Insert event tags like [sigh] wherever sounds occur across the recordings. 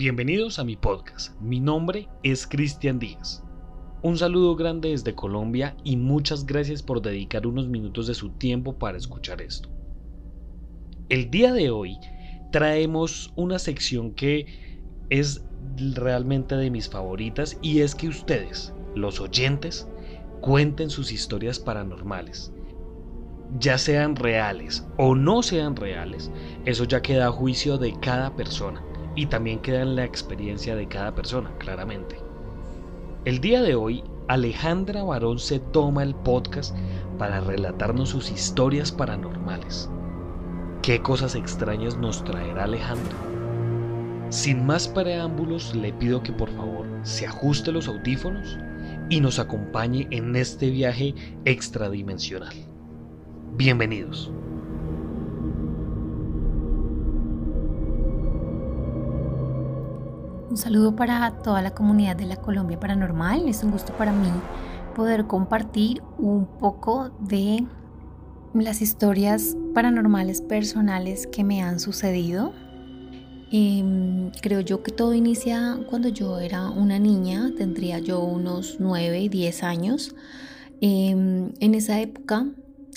Bienvenidos a mi podcast. Mi nombre es Cristian Díaz. Un saludo grande desde Colombia y muchas gracias por dedicar unos minutos de su tiempo para escuchar esto. El día de hoy traemos una sección que es realmente de mis favoritas y es que ustedes, los oyentes, cuenten sus historias paranormales. Ya sean reales o no sean reales, eso ya queda a juicio de cada persona y también queda en la experiencia de cada persona, claramente. El día de hoy, Alejandra Barón se toma el podcast para relatarnos sus historias paranormales. ¿Qué cosas extrañas nos traerá Alejandra? Sin más preámbulos, le pido que por favor se ajuste los audífonos y nos acompañe en este viaje extradimensional. Bienvenidos. Un saludo para toda la comunidad de la Colombia Paranormal. Es un gusto para mí poder compartir un poco de las historias paranormales personales que me han sucedido. Em, creo yo que todo inicia cuando yo era una niña, tendría yo unos 9, 10 años. Em, en esa época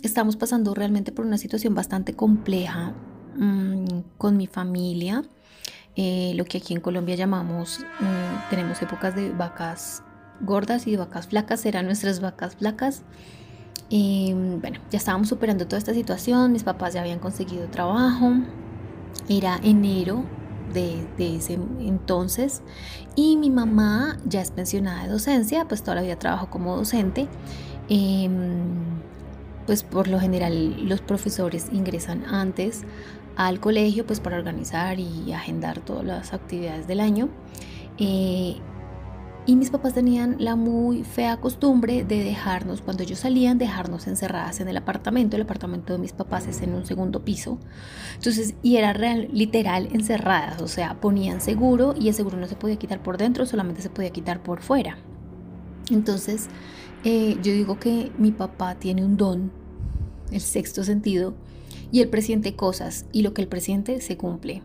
estamos pasando realmente por una situación bastante compleja mm, con mi familia. Eh, lo que aquí en Colombia llamamos, mm, tenemos épocas de vacas gordas y de vacas flacas, eran nuestras vacas flacas. Y bueno, ya estábamos superando toda esta situación, mis papás ya habían conseguido trabajo, era enero de, ese entonces y mi mamá ya es pensionada de docencia, pues todavía trabajo como docente. Em, pues por lo general los profesores ingresan antes al colegio pues para organizar y agendar todas las actividades del año. Eh, y mis papás tenían la muy fea costumbre de dejarnos, cuando ellos salían, dejarnos encerradas en el apartamento. El apartamento de mis papás es en un segundo piso. Entonces, y era real, literal encerradas, o sea, ponían seguro y el seguro no se podía quitar por dentro, solamente se podía quitar por fuera. Entonces, eh, yo digo que mi papá tiene un don, el sexto sentido, y el presidente cosas y lo que el presidente se cumple.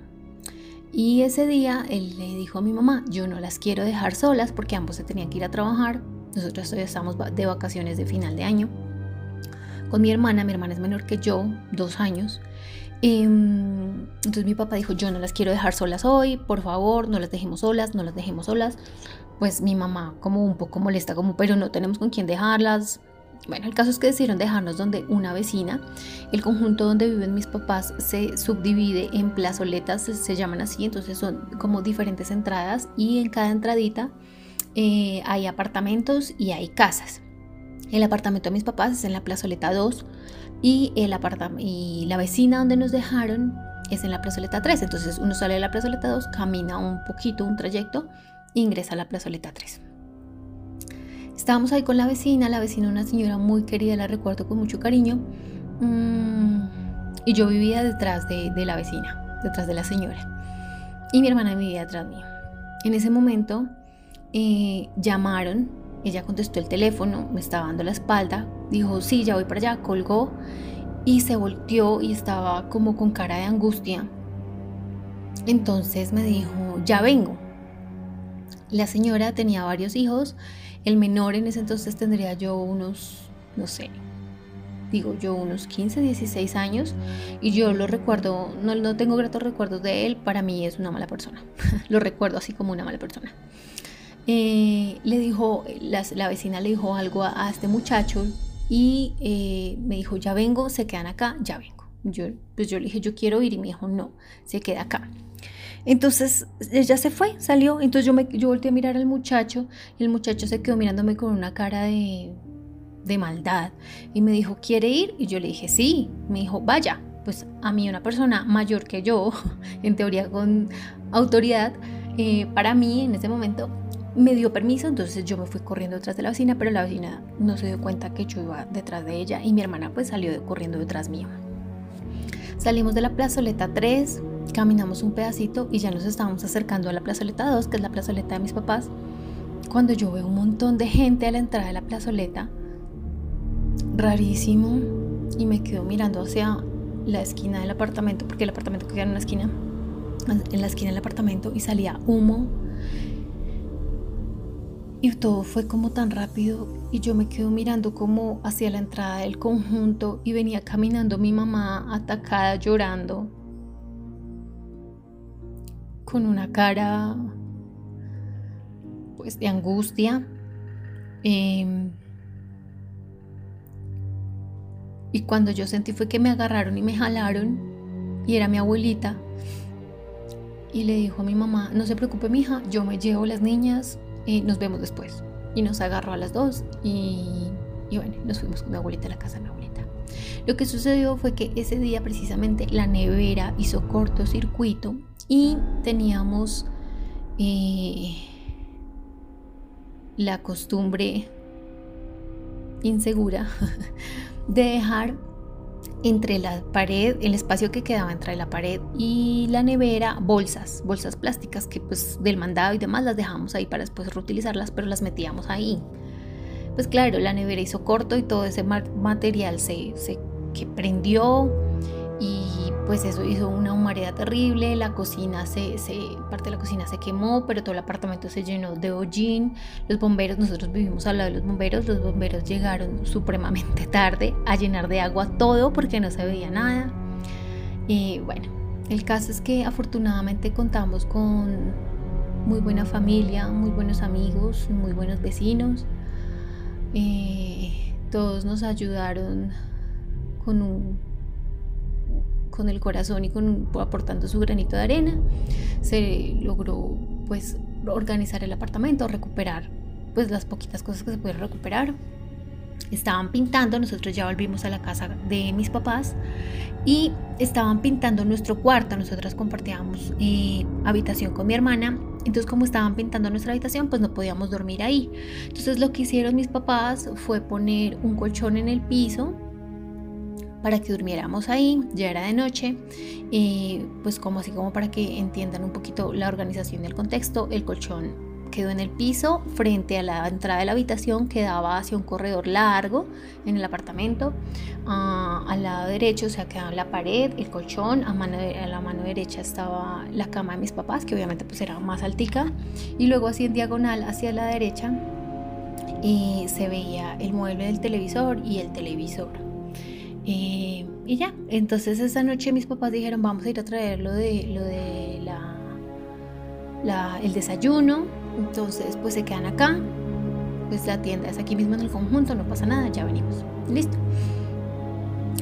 Y ese día él le dijo a mi mamá, yo no las quiero dejar solas porque ambos se tenían que ir a trabajar. Nosotros todavía estamos de vacaciones de final de año. Con mi hermana, mi hermana es menor que yo, dos años. Em, entonces mi papá dijo, yo no las quiero dejar solas hoy, por favor, no las dejemos solas, no las dejemos solas. Pues mi mamá como un poco molesta, como, pero no tenemos con quién dejarlas, bueno, el caso es que decidieron dejarnos donde una vecina. El conjunto donde viven mis papás se subdivide en plazoletas, se, llaman así, entonces son como diferentes entradas y en cada entradita eh, hay apartamentos y hay casas. El apartamento de mis papás es en la plazoleta 2 y, el y la vecina donde nos dejaron es en la plazoleta 3. Entonces uno sale de la plazoleta 2, camina un poquito, un trayecto, e ingresa a la plazoleta 3. Estábamos ahí con la vecina, la vecina una señora muy querida, la recuerdo con mucho cariño. Mm, y yo vivía detrás de, la vecina, detrás de la señora. Y mi hermana vivía detrás mío. En ese momento eh, llamaron, ella contestó el teléfono, me estaba dando la espalda, dijo, sí, ya voy para allá, colgó y se volteó y estaba como con cara de angustia. Entonces me dijo, ya vengo. La señora tenía varios hijos el menor en ese entonces tendría yo unos, no sé, digo yo unos 15, 16 años y yo lo recuerdo, no, no tengo gratos recuerdos de él, para mí es una mala persona, [laughs] lo recuerdo así como una mala persona. Eh, le dijo, la, vecina le dijo algo a, este muchacho y eh, me dijo, ya vengo, se quedan acá, ya vengo. Yo, pues yo le dije, yo quiero ir y me dijo, no, se queda acá. Entonces ella se fue, salió. Entonces yo, me, yo volteé a mirar al muchacho y el muchacho se quedó mirándome con una cara de, de maldad y me dijo, ¿quiere ir? Y yo le dije, sí. Me dijo, vaya. Pues a mí una persona mayor que yo, [laughs] en teoría con autoridad, eh, para mí en ese momento me dio permiso, entonces yo me fui corriendo detrás de la vecina, pero la vecina no se dio cuenta que yo iba detrás de ella y mi hermana pues salió corriendo detrás mío. Salimos de la plazoleta 3, Caminamos un pedacito y ya nos estábamos acercando a la plazoleta 2, que es la plazoleta de mis papás, cuando yo veo un montón de gente a la entrada de la plazoleta, rarísimo, y me quedo mirando hacia la esquina del apartamento, porque el apartamento queda en una esquina, en la esquina del apartamento y salía humo. Y todo fue como tan rápido y yo me quedo mirando como hacia la entrada del conjunto y venía caminando mi mamá atacada llorando con una cara pues de angustia. Em, y cuando yo sentí fue que me agarraron y me jalaron y era mi abuelita y le dijo a mi mamá, no se preocupe mi hija, yo me llevo las niñas, y nos vemos después. Y nos agarró a las dos y, bueno, nos fuimos con mi abuelita a la casa de mi abuelita. Lo que sucedió fue que ese día precisamente la nevera hizo cortocircuito y teníamos eh, la costumbre insegura [laughs] de dejar entre la pared, el espacio que quedaba entre la pared y la nevera, bolsas, bolsas plásticas que pues del mandado y demás las dejamos ahí para después reutilizarlas, pero las metíamos ahí. Pues claro, la nevera hizo corto y todo ese material se, se prendió y pues eso hizo una humareda terrible, la cocina se, parte de la cocina se quemó, pero todo el apartamento se llenó de hollín, los bomberos, nosotros vivimos al lado de los bomberos, los bomberos llegaron supremamente tarde a llenar de agua todo porque no se veía nada. Y bueno, el caso es que afortunadamente contamos con muy buena familia, muy buenos amigos, muy buenos vecinos. Eh, todos nos ayudaron con un con el corazón y con, aportando su granito de arena, se logró pues organizar el apartamento, recuperar pues las poquitas cosas que se pudieron recuperar. Estaban pintando, nosotros ya volvimos a la casa de mis papás y estaban pintando nuestro cuarto. Nosotras compartíamos eh, habitación con mi hermana. Entonces como estaban pintando nuestra habitación, pues no podíamos dormir ahí. Entonces lo que hicieron mis papás fue poner un colchón en el piso para que durmiéramos ahí, ya era de noche, y pues como así como para que entiendan un poquito la organización del contexto, el colchón quedó en el piso frente a la entrada de la habitación que daba hacia un corredor largo en el apartamento. Ah, al lado derecho o se sea, quedaba la pared, el colchón, a, mano a, la mano derecha estaba la cama de mis papás, que obviamente pues era más altica, y luego así en diagonal hacia la derecha y se veía el mueble del televisor y el televisor. Eh, y ya, entonces esa noche mis papás dijeron, vamos a ir a traer lo de, lo de la, el desayuno. Entonces pues se quedan acá. Pues la tienda es aquí mismo en el conjunto, no pasa nada, ya venimos. Listo.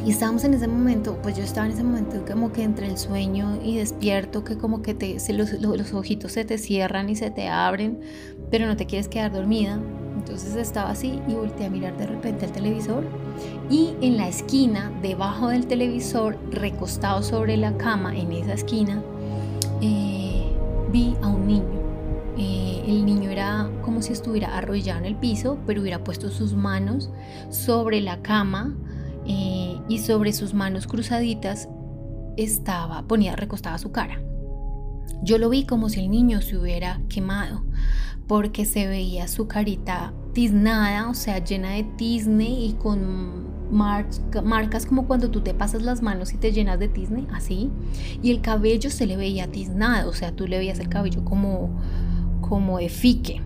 Y estábamos en ese momento, pues yo estaba en ese momento como que entre el sueño y despierto, que como que te, los, los ojitos se te cierran y se te abren, pero no te quieres quedar dormida. Entonces estaba así y volteé a mirar de repente el televisor y en la esquina, debajo del televisor, recostado sobre la cama, en esa esquina, eh, vi a un niño. Eh, el niño era como si estuviera arrollado en el piso, pero hubiera puesto sus manos sobre la cama eh, y sobre sus manos cruzaditas estaba, ponía recostada su cara. Yo lo vi como si el niño se hubiera quemado, porque se veía su carita tiznada, o sea, llena de tizne y con marcas como cuando tú te pasas las manos y te llenas de tizne, así. Y el cabello se le veía tiznado, o sea, tú le veías el cabello como, como de fique.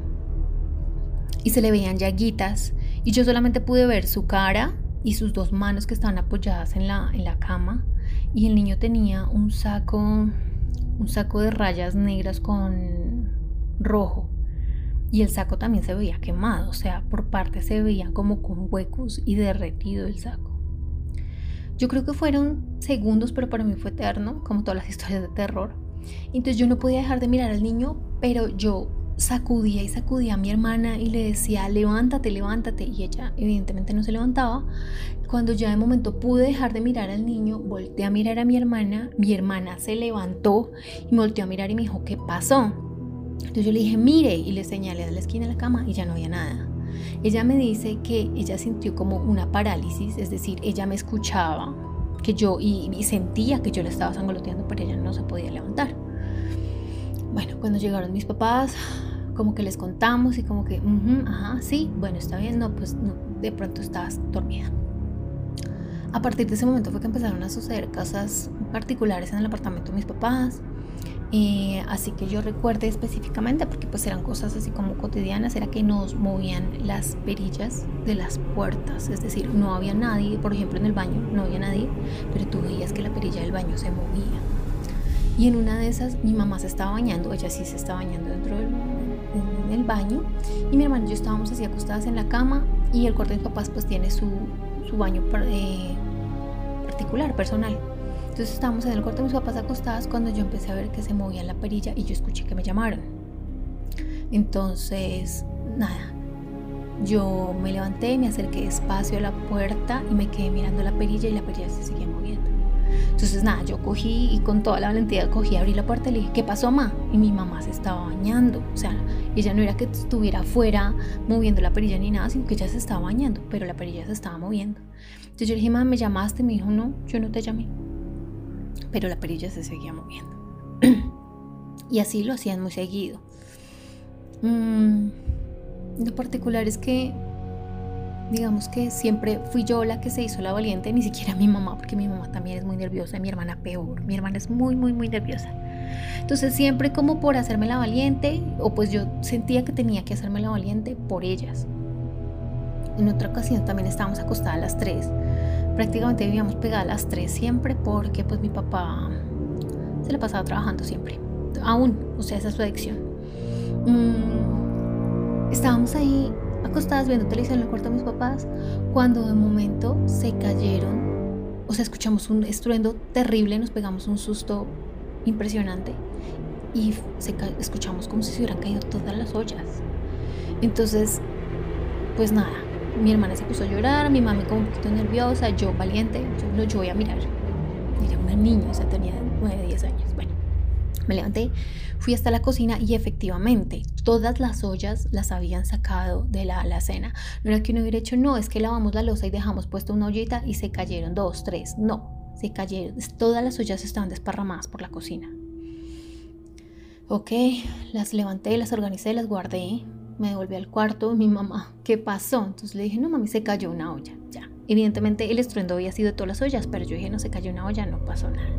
Y se le veían llaguitas. Y yo solamente pude ver su cara y sus dos manos que estaban apoyadas en la, en la cama. Y el niño tenía un saco, un saco de rayas negras con rojo y el saco también se veía quemado, o sea, por parte se veía como con huecos y derretido el saco. Yo creo que fueron segundos, pero para mí fue eterno, como todas las [laughs] historias de terror. Entonces yo no podía dejar de mirar al niño, pero yo sacudía y sacudía a mi hermana y le decía, levántate, levántate. Y ella evidentemente no se levantaba. Cuando ya de momento pude dejar de mirar al niño, volteé a mirar a mi hermana. Mi hermana se levantó y me volteó a mirar y me dijo, ¿qué pasó? Entonces yo le dije, mire, y le señalé a la esquina de la cama y ya no había nada. Ella me dice que ella sintió como una parálisis, es decir, ella me escuchaba que yo y, sentía que yo la estaba sangoloteando, pero ella no se podía levantar. Bueno, cuando llegaron mis papás, como que les contamos y como que, ajá, sí, bueno, está bien, no, pues de pronto estabas dormida. A partir de ese momento fue que empezaron a suceder cosas particulares en el apartamento de mis papás. Eh, así que yo recuerdo específicamente, porque pues eran cosas así como cotidianas, era que nos movían las perillas de las puertas, es decir, no había nadie, por ejemplo en el baño no había nadie, pero tú veías que la perilla del baño se movía. Y en una de esas mi mamá se estaba bañando, ella sí se estaba bañando dentro del en el baño y mi hermano y yo estábamos así acostadas en la cama y el cuarto de mis papás pues tiene su, su baño eh, particular, personal. Entonces estábamos en el cuarto de mis papás acostadas cuando yo empecé a ver que se movía la perilla y yo escuché que me llamaron. Entonces, nada, yo me levanté, me acerqué despacio a la puerta y me quedé mirando la perilla y la perilla se seguía moviendo. Entonces, nada, yo cogí y con toda la valentía cogí, abrí la puerta y le dije, ¿qué pasó, mamá? Y mi mamá se estaba bañando. O sea, ella no era que estuviera afuera moviendo la perilla ni nada, sino que ella se estaba bañando, pero la perilla se estaba moviendo. Entonces yo le dije, mamá, ¿me llamaste? Me dijo, no, yo no te llamé. Pero la perilla se seguía moviendo. [clears throat] y así lo hacían muy seguido. Mm, lo particular es que digamos que siempre fui yo la que se hizo la valiente, ni siquiera mi mamá, porque mi mamá también es muy nerviosa mi hermana peor. Mi hermana es muy, muy, muy nerviosa. Entonces siempre como por hacerme la valiente, o pues yo sentía que tenía que hacerme la valiente por ellas. En otra ocasión también estábamos acostadas las tres. Prácticamente vivíamos pegadas las tres siempre porque pues mi papá se le pasaba trabajando siempre. Aún, o sea, esa es su adicción. Mm, estábamos ahí acostadas viendo televisión en el cuarto de mis papás, cuando de momento se cayeron, o sea, escuchamos un estruendo terrible, nos pegamos un susto impresionante y escuchamos como si se hubieran caído todas las ollas. Entonces, pues nada, mi hermana se puso a llorar, mi mami como un poquito nerviosa, yo valiente, yo, no, yo voy a mirar. Era una niña, o sea, tenía 9, 10 años. Bueno, me levanté, fui hasta la cocina y efectivamente todas las ollas las habían sacado de la alacena. No era que uno hubiera hecho, no, es que lavamos la losa y dejamos puesta una ollita y se cayeron dos, tres. No, se cayeron. Todas las ollas estaban desparramadas por la cocina. Ok, las levanté, las organicé, las guardé. Me devolví al cuarto. Mi mamá, ¿qué pasó? Entonces le dije, no, mami, se cayó una olla. Ya. Evidentemente el estruendo había sido de todas las ollas, pero yo dije, no, se cayó una olla, no pasó nada.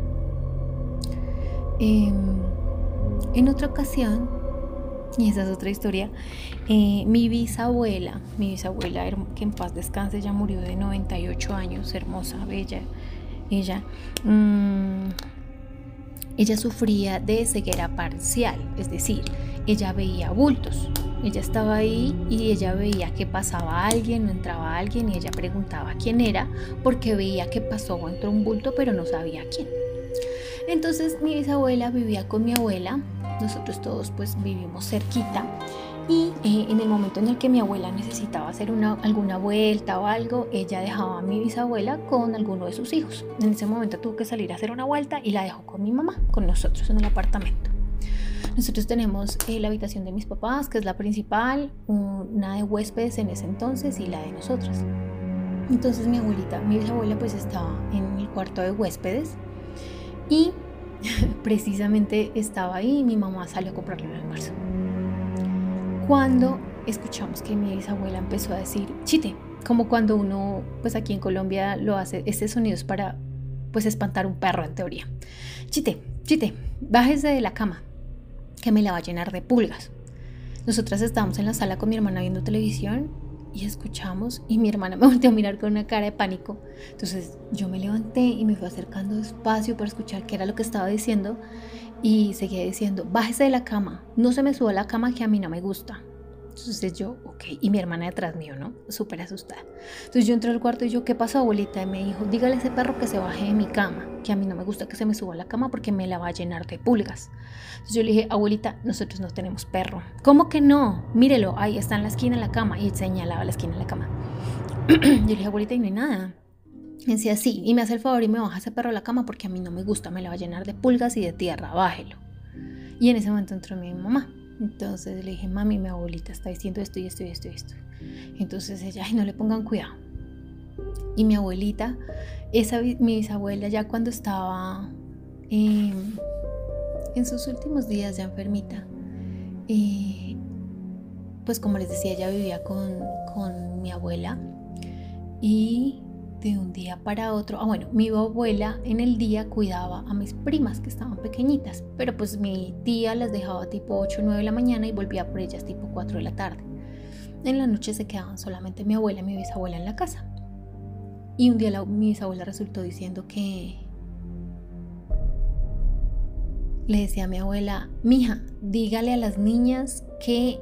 Em, en otra ocasión, y esa es otra historia, eh, mi bisabuela, mi bisabuela, que en paz descanse, ya murió de 98 años, hermosa, bella, ella, mm, ella sufría de ceguera parcial, es decir, ella veía bultos. Ella estaba ahí y ella veía que pasaba alguien, entraba alguien y ella preguntaba quién era porque veía que pasó o entró un bulto pero no sabía quién. Entonces mi bisabuela vivía con mi abuela, nosotros todos pues vivimos cerquita y eh, en el momento en el que mi abuela necesitaba hacer una, alguna vuelta o algo, ella dejaba a mi bisabuela con alguno de sus hijos. En ese momento tuvo que salir a hacer una vuelta y la dejó con mi mamá, con nosotros en el apartamento. Nosotros tenemos eh, la habitación de mis papás, que es la principal, una de huéspedes en ese entonces y la de nosotros. Entonces mi abuelita, mi bisabuela pues estaba en el cuarto de huéspedes y [laughs] precisamente estaba ahí y mi mamá salió a comprarle el almuerzo. Cuando escuchamos que mi bisabuela empezó a decir, chite, como cuando uno, pues aquí en Colombia lo hace, este sonido es para, pues espantar un perro en teoría. Chite, chite, bájese de la cama, que me la va a llenar de pulgas. Nosotras estábamos en la sala con mi hermana viendo televisión y escuchamos y mi hermana [laughs] me volteó a mirar con una cara de pánico. Entonces yo me levanté y me fui acercando despacio para escuchar qué era lo que estaba diciendo y seguía diciendo, bájese de la cama, no se me suba a la cama que a mí no me gusta. Entonces yo, ok, y mi hermana detrás mío, ¿no? Súper asustada. Entonces yo entré al cuarto y yo, ¿qué pasó, abuelita? Y me dijo, dígale a ese perro que se baje de mi cama, que a mí no me gusta que se me suba a la cama porque me la va a llenar de pulgas. Entonces yo le dije, abuelita, nosotros no tenemos perro. ¿Cómo que no? Mírelo, ahí está en la esquina de la cama. Y señalaba la esquina de la cama. [clears throat] yo le dije, abuelita, y no hay nada. Y decía, sí, y me hace el favor y me baja ese perro a la cama porque a mí no me gusta, me la va a llenar de pulgas y de tierra, bájelo. Y en ese momento entró mi mamá. Entonces le dije, mami, mi abuelita está diciendo esto y esto y esto y esto. Entonces ella, ay, no le pongan cuidado. Y mi abuelita, esa, mi bisabuela ya cuando estaba em, en sus últimos días ya enfermita, eh, pues como les decía, ella vivía con, con mi abuela y de un día para otro, ah bueno, mi abuela en el día cuidaba a mis primas que estaban pequeñitas, pero pues mi tía las dejaba tipo 8 o 9 de la mañana y volvía por ellas tipo 4 de la tarde. En la noche se quedaban solamente mi abuela y mi bisabuela en la casa. Y un día mi bisabuela resultó diciendo que le decía a mi abuela, mija, dígale a las niñas que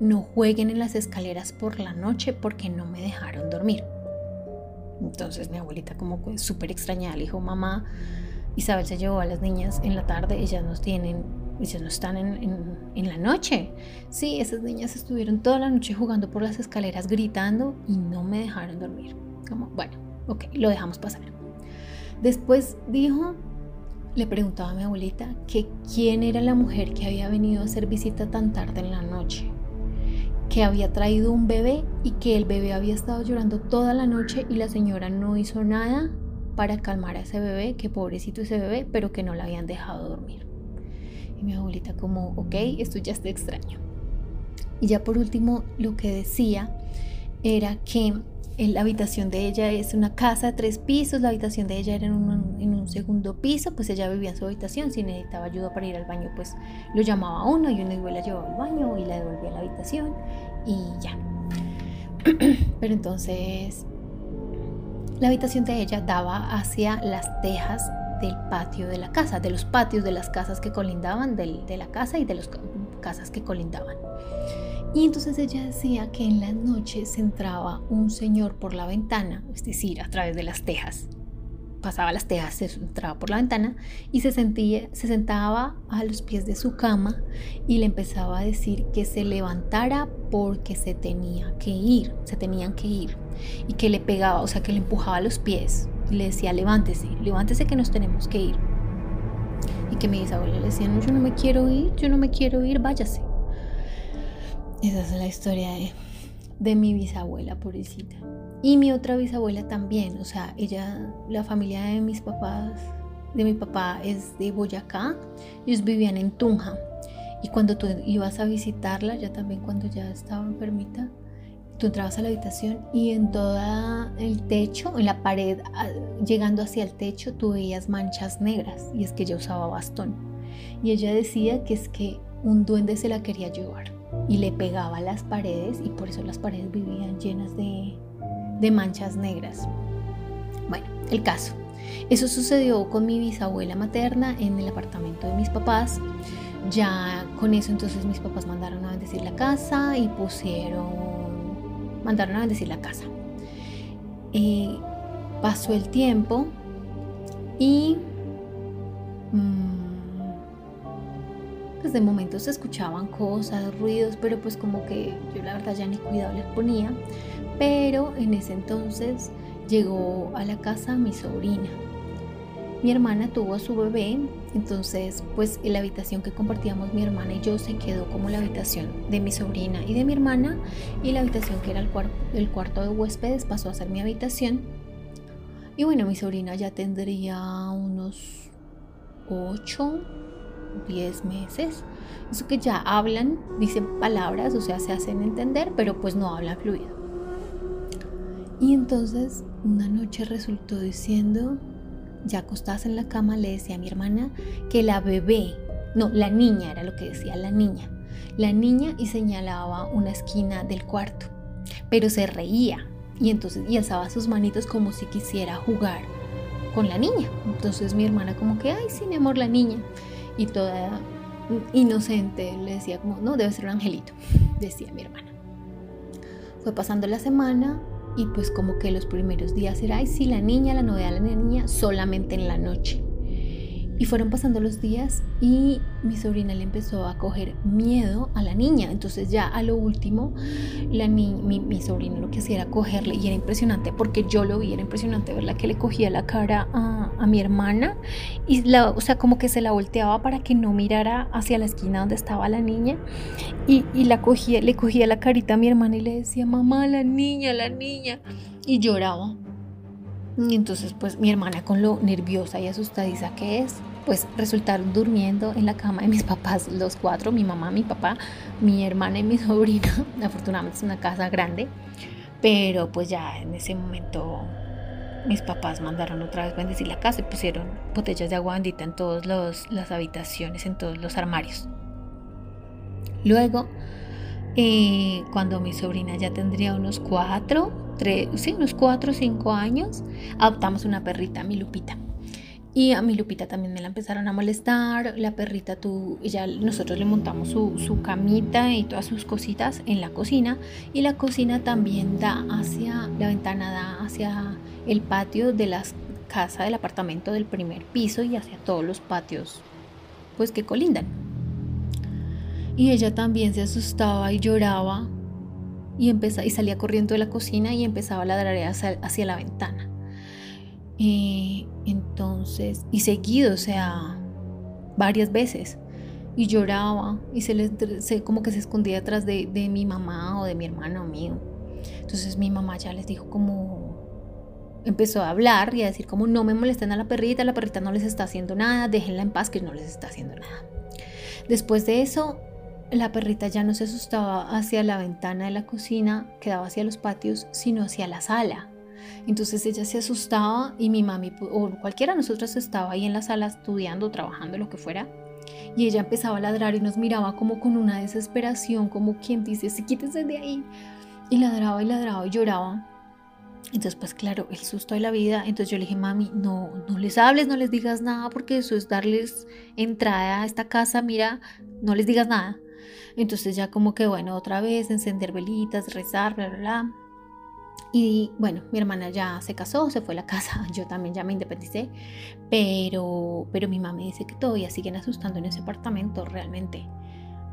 no jueguen en las escaleras por la noche porque no me dejaron dormir. Entonces mi abuelita como súper extrañada le dijo, mamá, Isabel se llevó a las niñas en la tarde, ellas no tienen, ellas no están en, en, la noche. Sí, esas niñas estuvieron toda la noche jugando por las escaleras gritando y no me dejaron dormir. Como, bueno, ok, lo dejamos pasar. Después dijo, le preguntaba a mi abuelita que quién era la mujer que había venido a hacer visita tan tarde en la noche que había traído un bebé y que el bebé había estado llorando toda la noche y la señora no hizo nada para calmar a ese bebé, que pobrecito ese bebé, pero que no la habían dejado dormir. Y mi abuelita como, ok, esto ya está extraño. Y ya por último, lo que decía era que la habitación de ella es una casa de tres pisos, la habitación de ella era en un, segundo piso, pues ella vivía en su habitación, si necesitaba ayuda para ir al baño, pues lo llamaba a uno y uno igual la llevaba al baño y la devolvía a la habitación y ya. [clears throat] Pero entonces la habitación de ella daba hacia las tejas del patio de la casa, de los patios de las casas que colindaban de la casa y de las casas que colindaban. Y entonces ella decía que en las noches entraba un señor por la ventana, es decir, a través de las tejas. Pasaba las tejas, entraba por la ventana y se, sentía, se sentaba a los pies de su cama y le empezaba a decir que se levantara porque se tenía que ir, se tenían que ir. Y que le pegaba, o sea, que le empujaba los pies. Y le decía, levántese, levántese que nos tenemos que ir. Y que mi bisabuela le decía, no, yo no me quiero ir, yo no me quiero ir, váyase. Esa es la historia de, mi bisabuela, pobrecita. Y mi otra bisabuela también, o sea, ella, la familia de mis papás, de mi papá es de Boyacá, ellos vivían en Tunja. Y cuando tú ibas a visitarla, ya también cuando ya estaba enfermita, tú entrabas a la habitación y en todo el techo, en la pared, llegando hacia el techo, tú veías manchas negras y es que ella usaba bastón. Y ella decía que es que un duende se la quería llevar y le pegaba a las paredes y por eso las paredes vivían llenas de, de manchas negras. Bueno, el caso. Eso sucedió con mi bisabuela materna en el apartamento de mis papás. Ya con eso entonces mis papás mandaron a bendecir la casa y pusieron, mandaron a bendecir la casa. Eh, pasó el tiempo y... Mm, pues de momento se escuchaban cosas, ruidos, pero pues como que yo la verdad ya ni cuidado les ponía. Pero en ese entonces llegó a la casa mi sobrina. Mi hermana tuvo a su bebé, entonces pues la habitación que compartíamos mi hermana y yo se quedó como la habitación de mi sobrina y de mi hermana y la habitación que era el, cuarto, el cuarto de huéspedes pasó a ser mi habitación. Y bueno, mi sobrina ya tendría unos 8, 10 meses. Eso que ya hablan, dicen palabras, o sea, se hacen entender, pero pues no hablan fluido. Y entonces una noche resultó diciendo, ya acostadas en la cama, le decía a mi hermana que la bebé, no, la niña era lo que decía la niña, la niña y señalaba una esquina del cuarto, pero se reía y entonces y alzaba sus manitos como si quisiera jugar con la niña. Entonces mi hermana como que, ay, sí, mi amor, la niña y toda inocente le decía como, no, debe ser un angelito, [laughs] decía mi hermana. Fue pasando la semana y pues como que los primeros días era, ay, la niña, la novedad de la niña, solamente en la noche. Y fueron pasando los días y mi sobrina le empezó a coger miedo a la niña. Entonces ya a lo último, la mi, sobrina lo que hacía era cogerle y era impresionante porque yo lo vi, era impresionante verla que le cogía la cara a, a mi hermana y la, o sea, como que se la volteaba para que no mirara hacia la esquina donde estaba la niña y, y la cogía, le cogía la carita a mi hermana y le decía, mamá, la niña, la niña. Y lloraba. Y entonces pues mi hermana con lo nerviosa y asustadiza que es, pues resultaron durmiendo en la cama de mis [laughs] papás, los cuatro, mi mamá, mi papá, mi hermana y mi [laughs] sobrina. Afortunadamente es una casa grande, pero pues ya en ese momento mis papás mandaron otra vez bendecir la casa y pusieron botellas de agua bendita en todas las habitaciones, en todos los armarios. Luego, eh, cuando mi sobrina ya tendría unos cuatro, tres, sí, unos cuatro o cinco años, adoptamos una perrita, mi Lupita. Y a mi Lupita también me la empezaron a molestar. La perrita, tú, ya nosotros le montamos su, su, camita y todas sus cositas en la cocina. Y la cocina también da hacia, la ventana da hacia el patio de la casa del apartamento del primer piso y hacia todos los patios, pues que colindan. Y ella también se asustaba y lloraba y, empezaba, y salía corriendo de la cocina y empezaba a ladrar hacia, la ventana. Y entonces, y seguido, o sea, varias veces. Y lloraba y se, le, como que se escondía detrás de, de, mi mamá o de mi hermano mío. Entonces mi mamá ya les dijo como, empezó a hablar y a decir como no me molesten a la perrita, la perrita no les está haciendo nada, déjenla en paz que no les está haciendo nada. Después de eso, la perrita ya no se asustaba hacia la ventana de la cocina, quedaba hacia los patios, sino hacia la sala. Entonces ella se asustaba y mi mami o cualquiera de nosotros estaba ahí en la sala estudiando, trabajando, lo que fuera. Y ella empezaba a ladrar y nos miraba como con una desesperación, como quien dice, si quítese de ahí. Y ladraba y ladraba y lloraba. Entonces, pues claro, el susto de la vida. Entonces yo le dije, mami, no, no les hables, no les digas nada, porque eso es darles entrada a esta casa, mira, no les digas nada. Entonces ya como que, bueno, otra vez encender velitas, rezar, bla, bla, bla. Y bueno, mi hermana ya se casó, se fue a la casa, [laughs] yo también ya me independicé, pero, pero mi mamá me dice que todavía siguen asustando en ese apartamento realmente.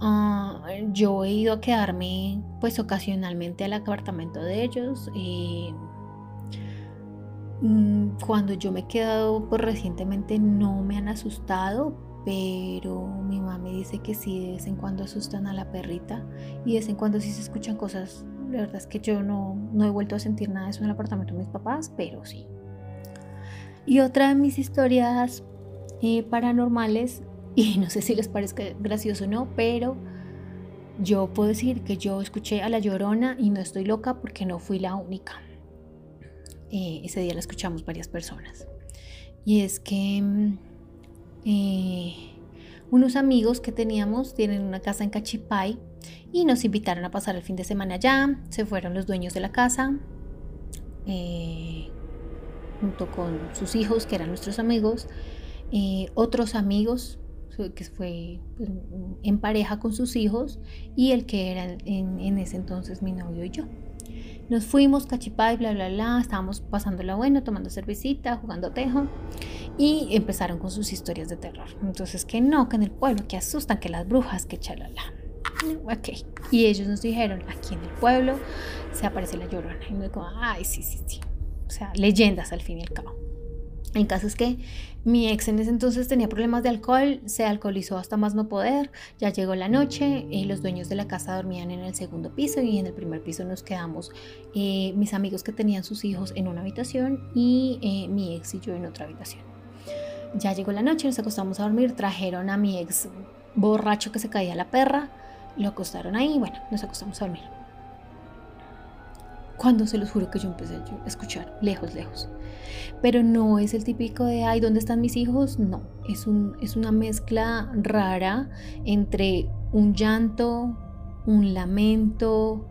Ah, yo he ido a quedarme pues ocasionalmente al apartamento de ellos. Eh, mm, cuando yo me he quedado pues recientemente no me han asustado, pero mi mamá me dice que sí, de vez en cuando asustan a la perrita y de vez en cuando sí se escuchan cosas la verdad es que yo no, no he vuelto a sentir nada de eso en el apartamento de mis papás, pero sí. Y otra de mis historias eh, paranormales, [laughs] y no sé si les parezca gracioso o no, pero yo puedo decir que yo escuché a La Llorona y no estoy loca porque no fui la única. Eh, ese día la escuchamos varias personas. Y es que mm, eh, unos amigos que teníamos tienen una casa en Cachipay y nos invitaron a pasar el fin de semana allá. Se fueron los dueños de la casa eh, junto con sus hijos, que eran nuestros amigos, eh, otros amigos que fue pues, en pareja con sus hijos y el que era en, en, ese entonces mi novio y yo. Nos fuimos, cachipay, bla, bla, bla, estábamos pasándola bueno, tomando cervecita, jugando tejo y empezaron con sus historias de terror. Entonces, que no, que en el pueblo, que asustan, que las brujas, que chalala. Ok. Y ellos nos dijeron, aquí en el pueblo se aparece la llorona. Y me dijo, ay, sí, sí, sí. O sea, leyendas al fin y al cabo. El caso es que mi ex en ese entonces tenía problemas de alcohol, se alcoholizó hasta más no poder, ya llegó la noche, y eh, los dueños de la casa dormían en el segundo piso y en el primer piso nos quedamos eh, mis amigos que tenían sus hijos en una habitación y eh, mi ex y yo en otra habitación. Ya llegó la noche, nos acostamos a dormir, trajeron a mi ex borracho que se caía la perra, lo acostaron ahí, bueno, nos acostamos a dormir. Cuando se los juro que yo empecé a escuchar, lejos, lejos. Pero no es el típico de, ay, ¿dónde están mis hijos? No, es, un, es una mezcla rara entre un llanto, un lamento,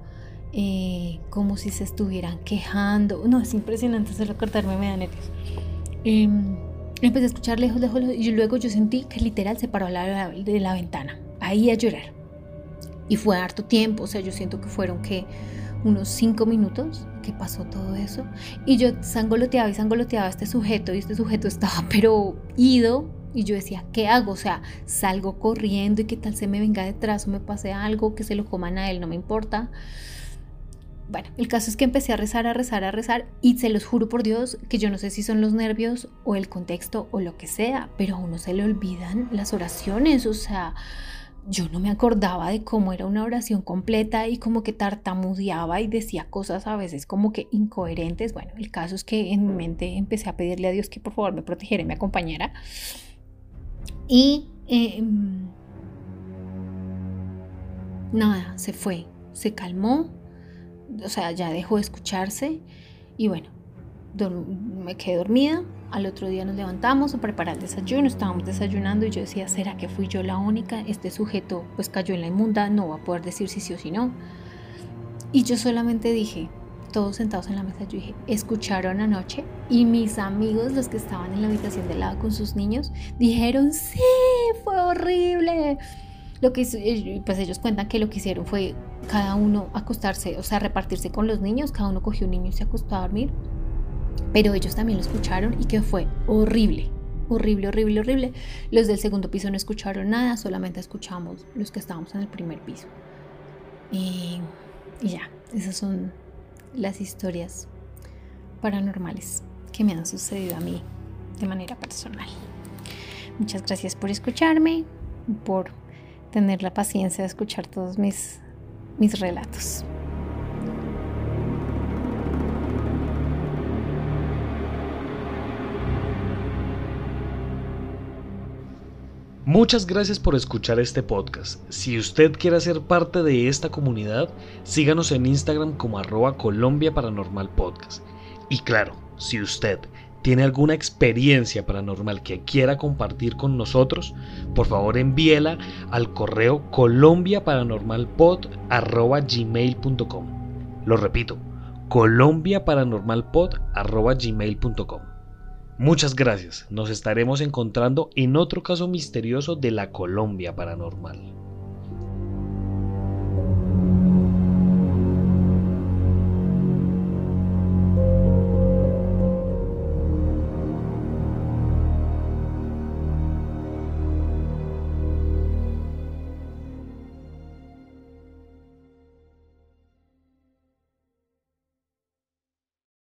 eh, como si se estuvieran quejando. No, es impresionante solo cortarme, me da nervios. Em, empecé a escuchar lejos, lejos, y luego yo sentí que literal se paró la, de la ventana, ahí a llorar. Y fue harto tiempo, o sea, yo siento que fueron que unos cinco minutos que pasó todo eso. Y yo sangoloteaba y sangoloteaba a este sujeto y este sujeto estaba [laughs] pero ido. Y yo decía, ¿qué hago? O sea, salgo corriendo y qué tal se me venga detrás o me pase algo, que se lo coman a él, no me importa. Bueno, el caso es que empecé a rezar, a rezar, a rezar y se los juro por Dios que yo no sé si son los nervios o el contexto o lo que sea, pero a uno se le olvidan las oraciones, o sea, yo no me acordaba de cómo era una oración completa y como que tartamudeaba y decía cosas a veces como que incoherentes. Bueno, el caso es que en mi mente empecé a pedirle a Dios que por favor me protegiera y me acompañara. Y em, nada, se fue, se calmó, o sea, ya dejó de escucharse y bueno, me quedé dormida. Al otro día nos levantamos a preparar el desayuno, estábamos desayunando y yo decía, ¿será que fui yo la única? Este sujeto pues cayó en la inmunda, no va a poder decir si sí o si no. Y yo solamente dije, todos sentados en la mesa, yo dije, ¿escucharon anoche? Y mis amigos, los que estaban en la habitación de lado con sus niños, dijeron, sí, fue horrible. Lo que pues ellos cuentan que lo que hicieron fue cada uno acostarse, o sea, repartirse con los niños, cada uno cogió un niño y se acostó a dormir. Pero ellos también lo escucharon y que fue horrible, horrible, horrible, horrible. Los del segundo piso no escucharon nada, solamente escuchamos los que estábamos en el primer piso. Y, y ya, esas son las historias paranormales que me han sucedido a mí de manera personal. Muchas gracias por escucharme, por tener la paciencia de escuchar todos mis, mis relatos. Muchas gracias por escuchar este podcast. Si usted quiere ser parte de esta comunidad, síganos en Instagram como arroba Colombia Paranormal Podcast. Y claro, si usted tiene alguna experiencia paranormal que quiera compartir con nosotros, por favor envíela al correo colombiaparanormalpod.gmail.com Lo repito, colombiaparanormalpod.gmail.com Muchas gracias, nos estaremos encontrando en otro caso misterioso de la Colombia paranormal.